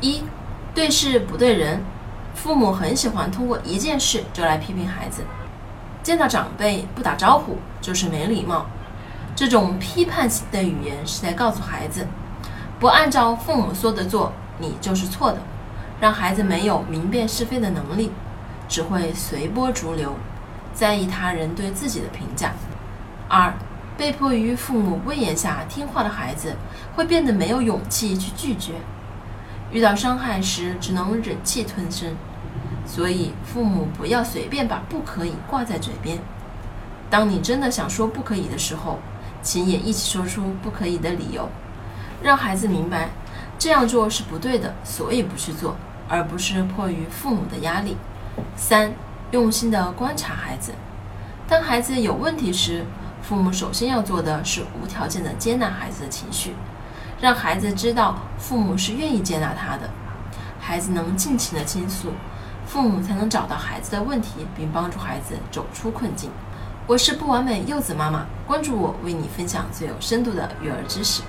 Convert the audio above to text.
一，对事不对人，父母很喜欢通过一件事就来批评孩子。见到长辈不打招呼就是没礼貌，这种批判性的语言是在告诉孩子，不按照父母说的做，你就是错的，让孩子没有明辨是非的能力，只会随波逐流，在意他人对自己的评价。二，被迫于父母威严下听话的孩子，会变得没有勇气去拒绝。遇到伤害时，只能忍气吞声。所以，父母不要随便把“不可以”挂在嘴边。当你真的想说“不可以”的时候，请也一起说出“不可以”的理由，让孩子明白这样做是不对的，所以不去做，而不是迫于父母的压力。三，用心的观察孩子。当孩子有问题时，父母首先要做的是无条件的接纳孩子的情绪。让孩子知道父母是愿意接纳他的，孩子能尽情的倾诉，父母才能找到孩子的问题，并帮助孩子走出困境。我是不完美柚子妈妈，关注我，为你分享最有深度的育儿知识。